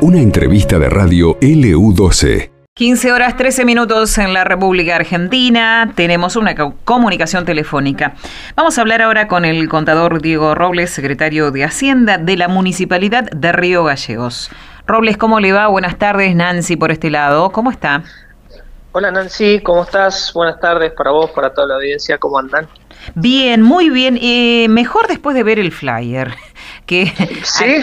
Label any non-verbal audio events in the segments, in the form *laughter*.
Una entrevista de radio LU12. 15 horas 13 minutos en la República Argentina. Tenemos una comunicación telefónica. Vamos a hablar ahora con el contador Diego Robles, secretario de Hacienda de la Municipalidad de Río Gallegos. Robles, ¿cómo le va? Buenas tardes, Nancy, por este lado. ¿Cómo está? Hola Nancy, ¿cómo estás? Buenas tardes para vos, para toda la audiencia, ¿cómo andan? Bien, muy bien. Eh, mejor después de ver el flyer que ¿Sí?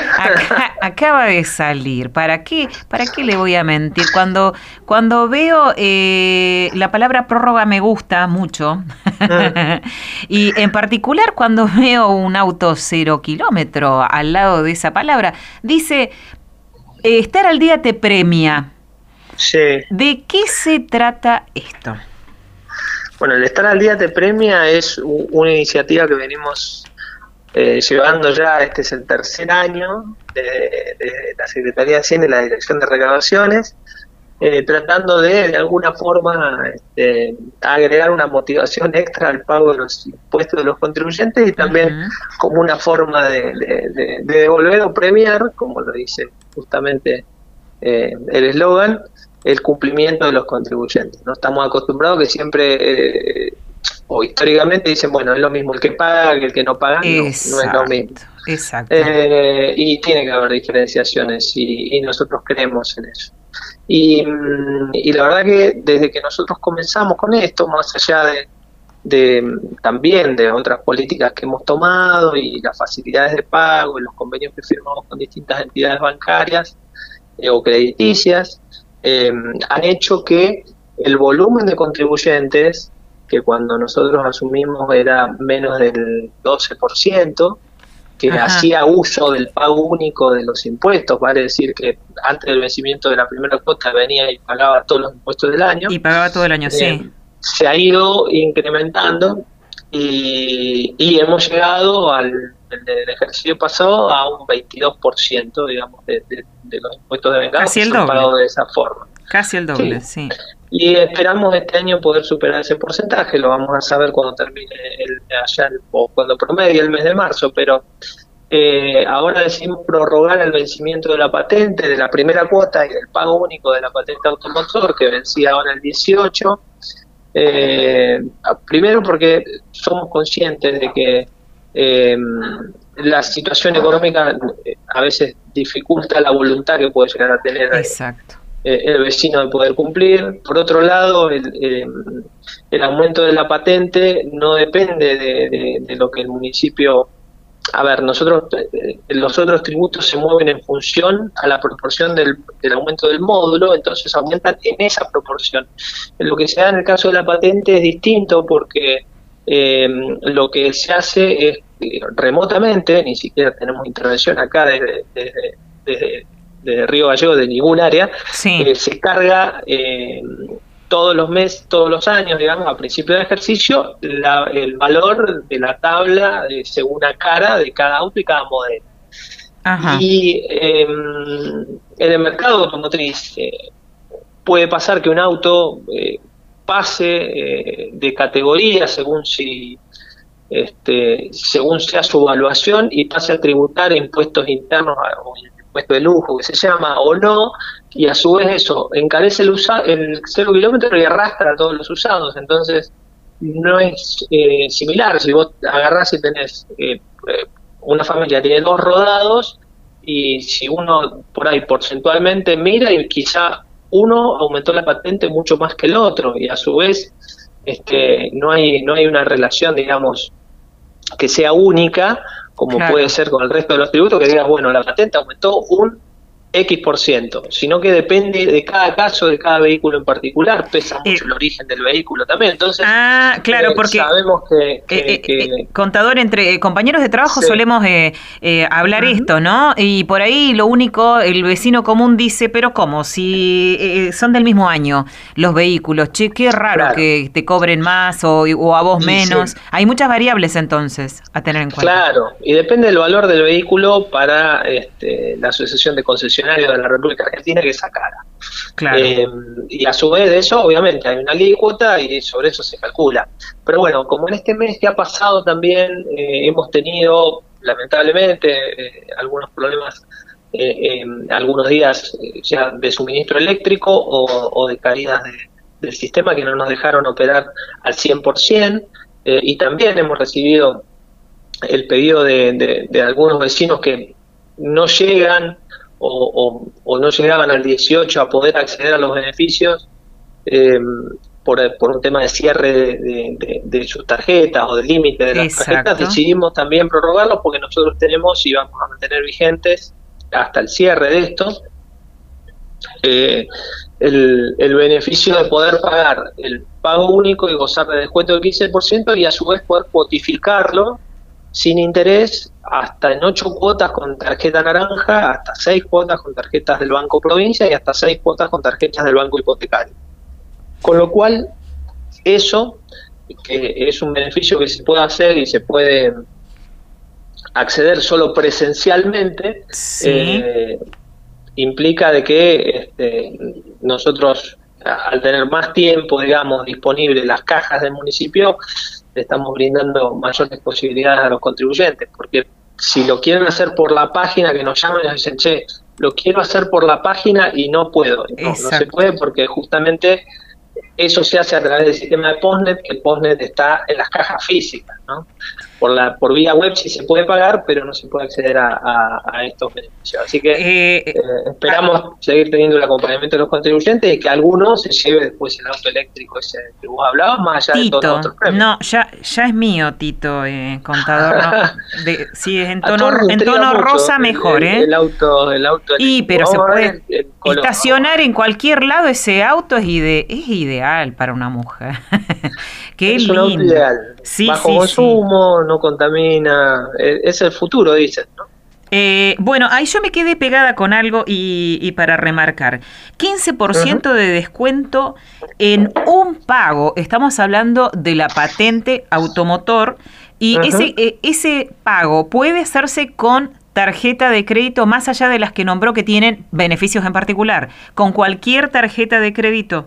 acaba de salir. ¿Para qué? ¿Para qué le voy a mentir? Cuando cuando veo eh, la palabra prórroga me gusta mucho mm. *laughs* y en particular cuando veo un auto cero kilómetro al lado de esa palabra dice eh, estar al día te premia. ¿De qué se trata esto? Bueno, el Estar al Día te premia es una iniciativa que venimos eh, llevando ya, este es el tercer año de, la Secretaría de Hacienda y la Dirección de Recaudaciones, eh, tratando de, de alguna forma, este, agregar una motivación extra al pago de los impuestos de los contribuyentes y también como una forma de, devolver o premiar, como lo dice justamente eh, el eslogan, el cumplimiento de los contribuyentes. No estamos acostumbrados que siempre eh, o históricamente dicen, bueno, es lo mismo el que paga que el que no paga, no, es lo mismo. Exacto. Eh, y tiene que haber diferenciaciones y, nosotros creemos en eso. Y, mm, y, la verdad que desde que nosotros comenzamos con esto, más allá de, de también de otras políticas que hemos tomado y las facilidades de pago y los convenios que firmamos con distintas entidades bancarias eh, o crediticias, eh, han hecho que el volumen de contribuyentes, que cuando nosotros asumimos era menos del 12%, que hacía uso del pago único de los impuestos, vale decir que antes del vencimiento de la primera cuota venía y pagaba todos los impuestos del año. Y pagaba todo el año, sí. Eh, se ha ido incrementando y, hemos llegado al el ejercicio pasado a un 22%, digamos, de, los impuestos de venganza Casi el doble. pagados de esa forma. Casi el doble, sí. Y esperamos este año poder superar ese porcentaje, lo vamos a saber cuando termine el, allá o cuando promedie el mes de marzo, pero eh, ahora decidimos prorrogar el vencimiento de la patente, de la primera cuota y del pago único de la patente automotor que vencía ahora el 18. Eh, primero porque somos conscientes de que eh, la situación económica eh, a veces dificulta la voluntad que puede llegar a tener eh, el vecino de poder cumplir. Por otro lado, el, eh, el aumento de la patente no depende de, lo que el municipio... A ver, nosotros, los otros tributos se mueven en función a la proporción del, del aumento del módulo, entonces aumentan en esa proporción. Lo que se da en el caso de la patente es distinto porque eh, lo que se hace es eh, remotamente, ni siquiera tenemos intervención acá desde, desde, Río Gallego, de ningún área, eh, se carga eh, todos los meses, todos los años, digamos, a principio de ejercicio, el valor de la tabla según la cara de cada auto y cada modelo. Y em, en el mercado automotriz puede pasar que un auto pase eh, de categoría según si este, según sea su evaluación y pase a tributar impuestos internos o impuesto de lujo que se llama o no y a su vez eso encarece el, usa, el cero kilómetro y arrastra a todos los usados. Entonces no es eh, similar si vos agarrás y tenés eh, una familia tiene dos rodados y si uno por ahí porcentualmente mira y quizá uno aumentó la patente mucho más que el otro y a su vez este, no hay no hay una relación digamos que sea única como puede ser con el resto de los tributos que digas bueno la patente aumentó un X por ciento, sino que depende de cada caso, de cada vehículo en particular, pesa eh, mucho el origen del vehículo también. Entonces, ah, claro, eh, porque sabemos que, eh, contador entre compañeros de trabajo solemos hablar esto, ¿no? Y por ahí lo único, el vecino común dice, pero ¿cómo? Si son del mismo año los vehículos, che, qué raro que te cobren más o, a vos menos. Hay muchas variables entonces a tener en cuenta. Claro, y depende del valor del vehículo para este, la asociación de concesiones de la República Argentina que sacara. Eh, y a su vez de eso, obviamente, hay una alícuota y sobre eso se calcula. Pero bueno, como en este mes que ha pasado también eh, hemos tenido lamentablemente, algunos problemas algunos días ya de suministro eléctrico o, de caídas del sistema que no nos dejaron operar al 100%. y también hemos recibido el pedido de, algunos vecinos que no llegan o, no llegaban al 18 a poder acceder a los beneficios eh, por, un tema de cierre de, sus tarjetas o de límite de las tarjetas, decidimos también prorrogarlos porque nosotros tenemos y vamos a mantener vigentes hasta el cierre de esto. Eh, el, el, beneficio de poder pagar el pago único y gozar de descuento del 15% y a su vez poder cuotificarlo sin interés hasta en ocho cuotas con tarjeta naranja, hasta seis cuotas con tarjetas del Banco Provincia y hasta seis cuotas con tarjetas del Banco Hipotecario. Con lo cual, eso, que es un beneficio que se puede hacer y se puede acceder solo presencialmente, eh, implica de que este, nosotros, al tener más tiempo, digamos, disponible las cajas del municipio, le estamos brindando mayores posibilidades a los contribuyentes, porque si lo quieren hacer por la página, que nos llamen y nos dicen, che, lo quiero hacer por la página y no puedo. No, no se puede porque justamente eso se hace a través del sistema de Postnet, que Postnet está en las cajas físicas, ¿no? Por, la, por vía web sí se puede pagar, pero no se puede acceder a, estos beneficios. Así que eh, eh, esperamos ah. seguir teniendo el acompañamiento de los contribuyentes y que alguno se lleve después el auto eléctrico ese que vos hablabas, más allá de todos los otros premios. No, ya, ya es mío, Tito, eh, contador. No, *laughs* de, si es en tono, en tono rosa, mejor, ¿eh? El, auto, el auto Y, pero se puede estacionar en cualquier lado ese auto es, ide es ideal para una mujer. *laughs* Qué es lindo. Un auto ideal. Bajo consumo, no contamina, e, es el futuro, dicen, ¿no? Eh, bueno, ahí yo me quedé pegada con algo y, para remarcar, 15% de descuento en un pago, estamos hablando de la patente automotor, y ese, eh, ese pago puede hacerse con tarjeta de crédito más allá de las que nombró que tienen beneficios en particular, con cualquier tarjeta de crédito.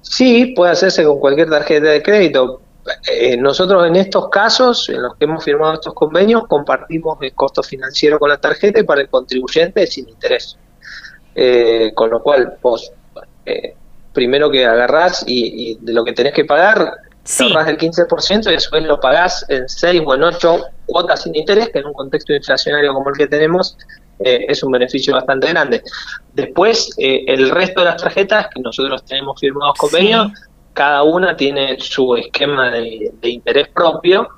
Sí, puede hacerse con cualquier tarjeta de crédito. Eh, nosotros en estos casos, en los que hemos firmado estos convenios, compartimos el costo financiero con la tarjeta y para el contribuyente sin interés. Eh, con lo cual, vos, eh, primero que agarrás y, de lo que tenés que pagar, sí. ahorrás el 15% y después lo pagás en 6 o en 8 cuotas sin interés, que en un contexto inflacionario como el que tenemos, es un beneficio bastante grande. Después, el resto de las tarjetas que nosotros tenemos firmados convenios, cada una tiene su esquema de, interés propio,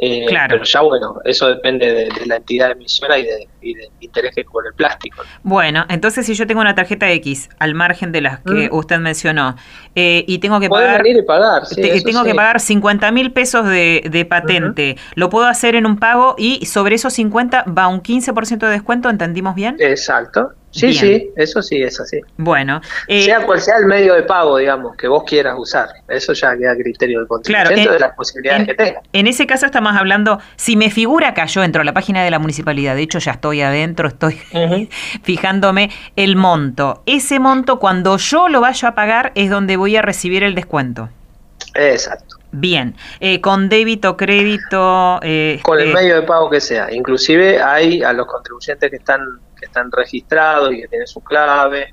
eh, claro. pero ya bueno, eso depende de, la entidad emisora y de, y de interés que el plástico. Bueno, entonces si yo tengo una tarjeta X al margen de las que mm. usted mencionó eh, y tengo que pagar, venir y pagar tengo que pagar 50 mil pesos de, patente, lo puedo hacer en un pago y sobre esos 50 va un 15% de descuento, ¿entendimos bien? Exacto, Sí, sí, eso sí es así. Bueno. Eh, sea cual sea el medio de pago, digamos, que vos quieras usar. Eso ya queda a criterio del contribuyente de las posibilidades que tenga. En ese caso estamos hablando, si me figura acá, yo entro a la página de la municipalidad, de hecho ya estoy adentro, estoy *laughs* fijándome el monto. Ese monto, cuando yo lo vaya a pagar, es donde voy a recibir el descuento. Exacto. Bien, eh, con débito, crédito. Eh, con el medio de pago que sea. Inclusive hay a los contribuyentes que están que están registrados y que tienen su clave.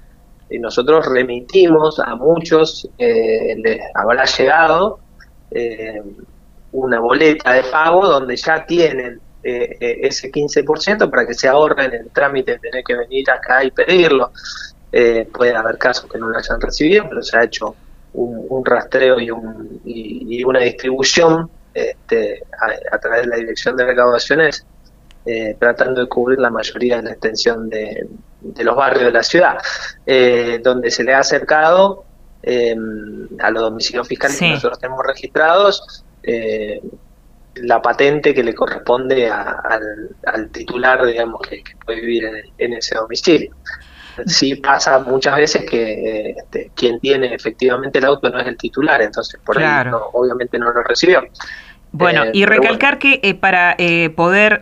Y nosotros remitimos a muchos, eh, les habrá llegado eh, una boleta de pago donde ya tienen eh, ese 15% para que se ahorren el trámite de tener que venir acá y pedirlo. puede haber casos que no lo hayan recibido, pero se ha hecho un, rastreo y, un, y, una distribución este, a, a, través de la Dirección de Recaudaciones eh, tratando de cubrir la mayoría de la extensión de, los barrios de la ciudad, eh, donde se le ha acercado em, a los domicilios fiscales que nosotros tenemos registrados eh, la patente que le corresponde al, titular, digamos, que, puede vivir en, ese domicilio. Sí pasa muchas veces que este, quien tiene efectivamente el auto no es el titular, entonces por ahí obviamente no lo recibió. Bueno, eh, y recalcar que eh, para eh, poder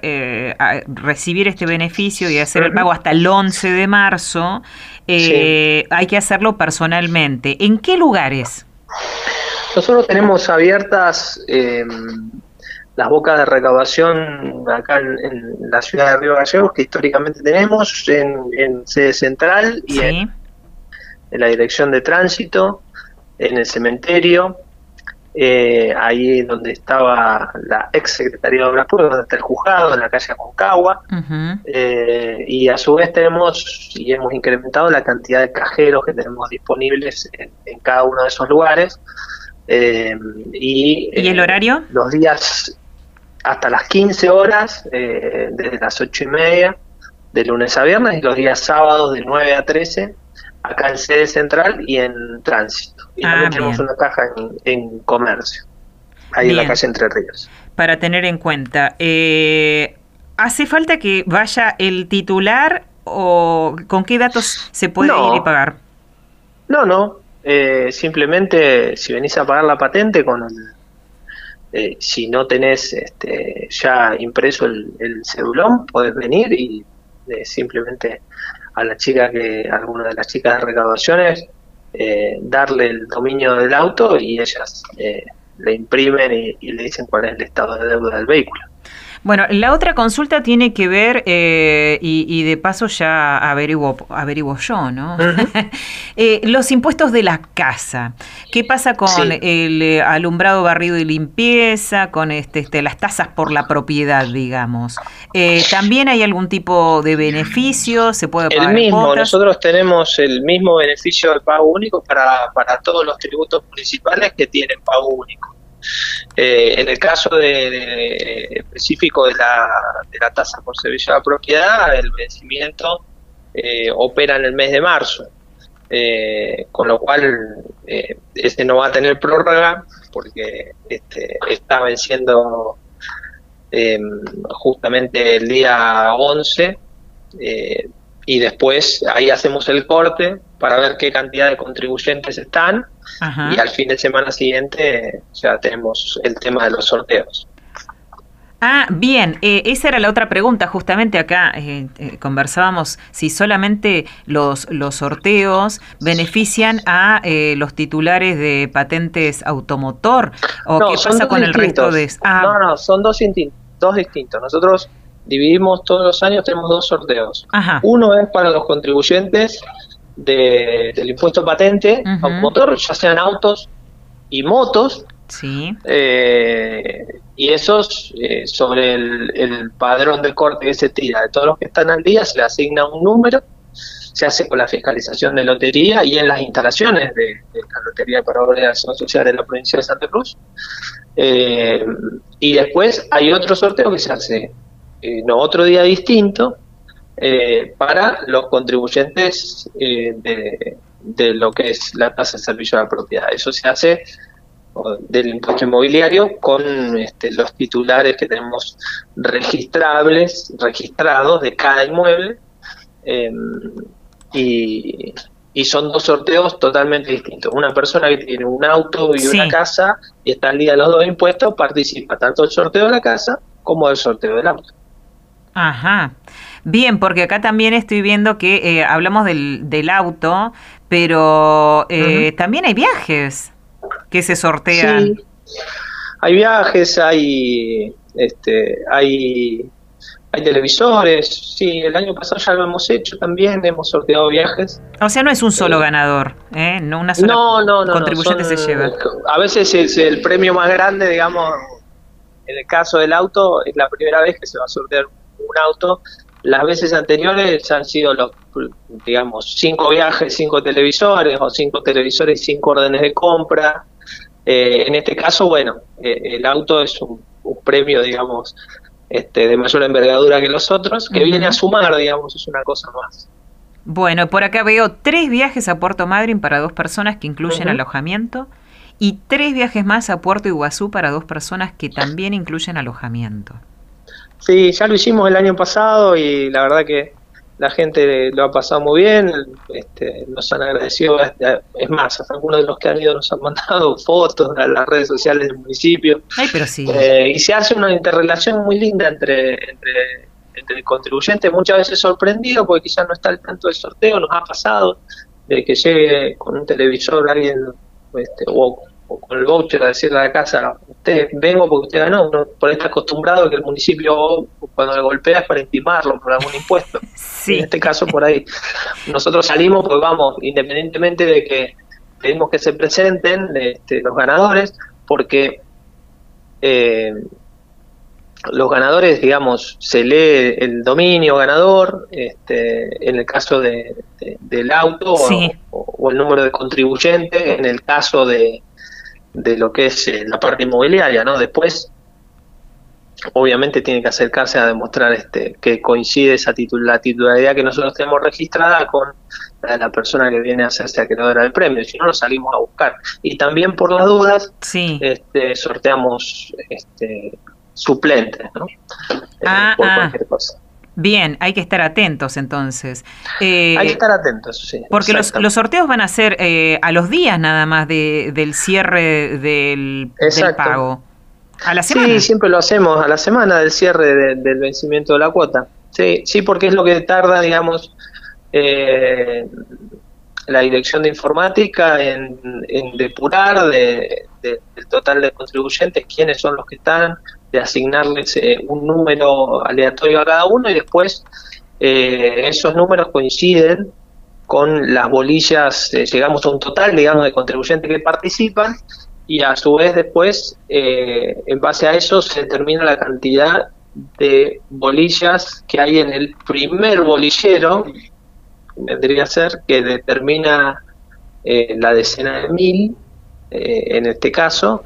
recibir este beneficio y hacer el pago hasta el 11 de marzo, hay que hacerlo personalmente. ¿En qué lugares? Nosotros tenemos abiertas em, las bocas de recaudación acá en, la ciudad de Río Gallegos que históricamente tenemos en, sede central y en, la dirección de tránsito, en el cementerio, eh, ahí donde estaba la ex Secretaría de Obras Públicas, donde está el juzgado, en la calle Aconcagua, eh, y a su vez tenemos y hemos incrementado la cantidad de cajeros que tenemos disponibles en, cada uno de esos lugares. Eh, y, ¿Y el horario? Los días hasta las 15 horas, eh, desde las 8 y media, de lunes a viernes, y los días sábados de 9 a 13, acá en sede central y en tránsito. Y también ah, tenemos una caja en, comercio, ahí en la calle Entre Ríos. Para tener en cuenta, eh, ¿hace falta que vaya el titular o con qué datos se puede ir y pagar? No, no. Eh, simplemente si venís a pagar la patente con el eh, si no tenés este, ya impreso el, cedulón, podés venir y eh, simplemente a la chica que, a alguna de las chicas de recaudaciones, eh, darle el dominio del auto y ellas le imprimen y, le dicen cuál es el estado de deuda del vehículo. Bueno, la otra consulta tiene que ver, eh, y, de paso ya averiguo, averiguo yo, ¿no? *laughs* Eh, los impuestos de la casa. ¿Qué pasa con el eh, alumbrado, barrido y limpieza, con este, este, las tasas por la propiedad, digamos? ¿También hay algún tipo de beneficio? ¿Se puede pagar El mismo, nosotros tenemos el mismo beneficio del pago único para, para todos los tributos municipales que tienen pago único. Eh, en el caso de, específico de la, de la tasa por servicio de la propiedad, el vencimiento eh, opera en el mes de marzo, eh, con lo cual este no va a tener prórroga porque este, está venciendo justamente el día 11 y después ahí hacemos el corte para ver qué cantidad de contribuyentes están y al fin de semana siguiente ya tenemos el tema de los sorteos. Ah, bien, eh, esa era la otra pregunta, justamente acá eh, eh, conversábamos si solamente los, los sorteos benefician a los titulares de patentes automotor o qué pasa con el resto de... Ah. No, no, son dos, dos distintos. Nosotros dividimos todos los años, tenemos dos sorteos. Uno es para los contribuyentes del impuesto patente automotor, ya sean autos y motos. Sí. Eh, y esos, eh, sobre el, padrón de corte que se tira de todos los que están al día, se le asigna un número, se hace con la fiscalización de lotería y en las instalaciones de, la Lotería para Acción Social de la provincia de Santa Cruz. Eh, y después hay otro sorteo que se hace no, otro día distinto, eh, para los contribuyentes eh, de, lo que es la tasa de servicio a la propiedad. Eso se hace del impuesto inmobiliario con este, los titulares que tenemos registrables, registrados de cada inmueble. Em, y, son dos sorteos totalmente distintos. Una persona que tiene un auto y una casa y está al día de los dos impuestos participa tanto del sorteo de la casa como del sorteo del auto. Ajá. Bien, porque acá también estoy viendo que eh, hablamos del, del, auto, pero eh, también hay viajes que se sortean. Sí. Hay viajes, hay, este, hay, hay televisores. Sí, el año pasado ya lo hemos hecho también, hemos sorteado viajes. O sea, no es un solo eh, ganador, ¿eh? No una sola no, no, no, contribuyente se lleva. A veces es el premio más grande, digamos, en el caso del auto, es la primera vez que se va a sortear un auto las veces anteriores han sido los, digamos, cinco viajes, cinco televisores, o cinco televisores y cinco órdenes de compra. Eh, en este caso, bueno, eh, el auto es un, premio, digamos, este, de mayor envergadura que los otros, que viene a sumar, digamos, es una cosa más. Bueno, por acá veo tres viajes a Puerto Madryn para dos personas que incluyen alojamiento y tres viajes más a Puerto Iguazú para dos personas que también incluyen alojamiento. Sí, ya lo hicimos el año pasado y la verdad que la gente lo ha pasado muy bien, este, nos han agradecido, es más, algunos de los que han ido nos han mandado *laughs* fotos a las redes sociales del municipio. Ay, pero sí. Eh, y se hace una interrelación muy linda entre, entre, el contribuyente, muchas veces sorprendido porque quizás no está al tanto del sorteo, nos ha pasado de que llegue con un televisor alguien este, o, con el voucher a decirle a la casa, usted vengo porque usted ganó, no, por ahí está acostumbrado que el municipio cuando le golpea es para intimarlo por algún impuesto. *laughs* En este caso por ahí. Nosotros salimos pues vamos, independientemente de que pedimos que se presenten este, los ganadores, porque eh, los ganadores, digamos, se lee el dominio ganador, este, en el caso de, del auto, o, el número de contribuyentes, en el caso de, de lo que es eh, la parte inmobiliaria, ¿no? Después, obviamente tiene que acercarse a demostrar este, que coincide esa la titularidad que nosotros tenemos registrada con la persona que viene a hacerse acreedora del premio, si no lo salimos a buscar. Y también por las dudas, este, sorteamos este, suplentes, ¿no? Eh, ah, por ah. cualquier cosa. Bien, hay que estar atentos entonces. Eh, hay que estar atentos, sí. Porque los, los, sorteos van a ser eh, a los días nada más de, del cierre del, pago. ¿A la semana? Sí, siempre lo hacemos, a la semana del cierre del vencimiento de la cuota. Sí, sí, porque es lo que tarda, digamos, eh, la dirección de informática en, depurar de, del total de contribuyentes quiénes son los que están, de asignarles eh, un número aleatorio a cada uno y después eh, esos números coinciden con las bolillas, eh, llegamos a un total, digamos, de contribuyentes que participan y a su vez después, en base a eso, se determina la cantidad de bolillas que hay en el primer bolillero, vendría a ser, que determina la decena de mil, en este caso,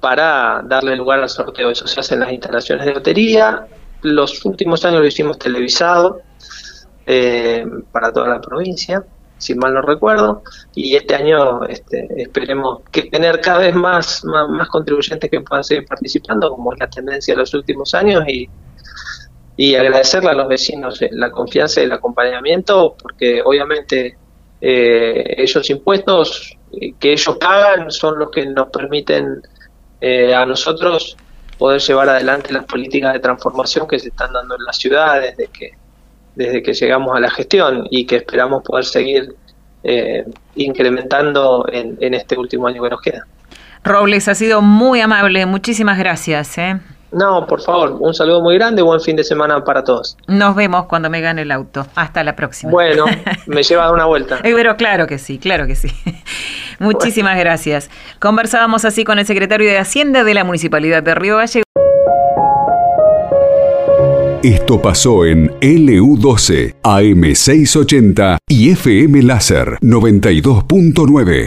para darle lugar al sorteo. Eso se hace en las instalaciones de lotería. Los últimos años lo hicimos televisado eh, para toda la provincia, si mal no recuerdo, y este año este, esperemos tener cada vez más, más, contribuyentes que puedan seguir participando, como es la tendencia de los últimos años, y, y agradecerle a los vecinos eh, la confianza y el acompañamiento, porque obviamente eh, esos impuestos que ellos pagan son los que nos permiten eh, a nosotros poder llevar adelante las políticas de transformación que se están dando en la ciudad desde que, desde que llegamos a la gestión y que esperamos poder seguir eh, incrementando en, en, este último año que nos queda. Robles, ha sido muy amable, muchísimas gracias. ¿eh? No, por favor, un saludo muy grande, buen fin de semana para todos. Nos vemos cuando me gane el auto. Hasta la próxima. Bueno, *laughs* me lleva a dar una vuelta. Pero claro que sí, claro que sí. *laughs* Muchísimas gracias. Conversábamos así con el secretario de Hacienda de la Municipalidad de Río Gallegos. Esto pasó en LU12, AM680 y FM Láser 92.9.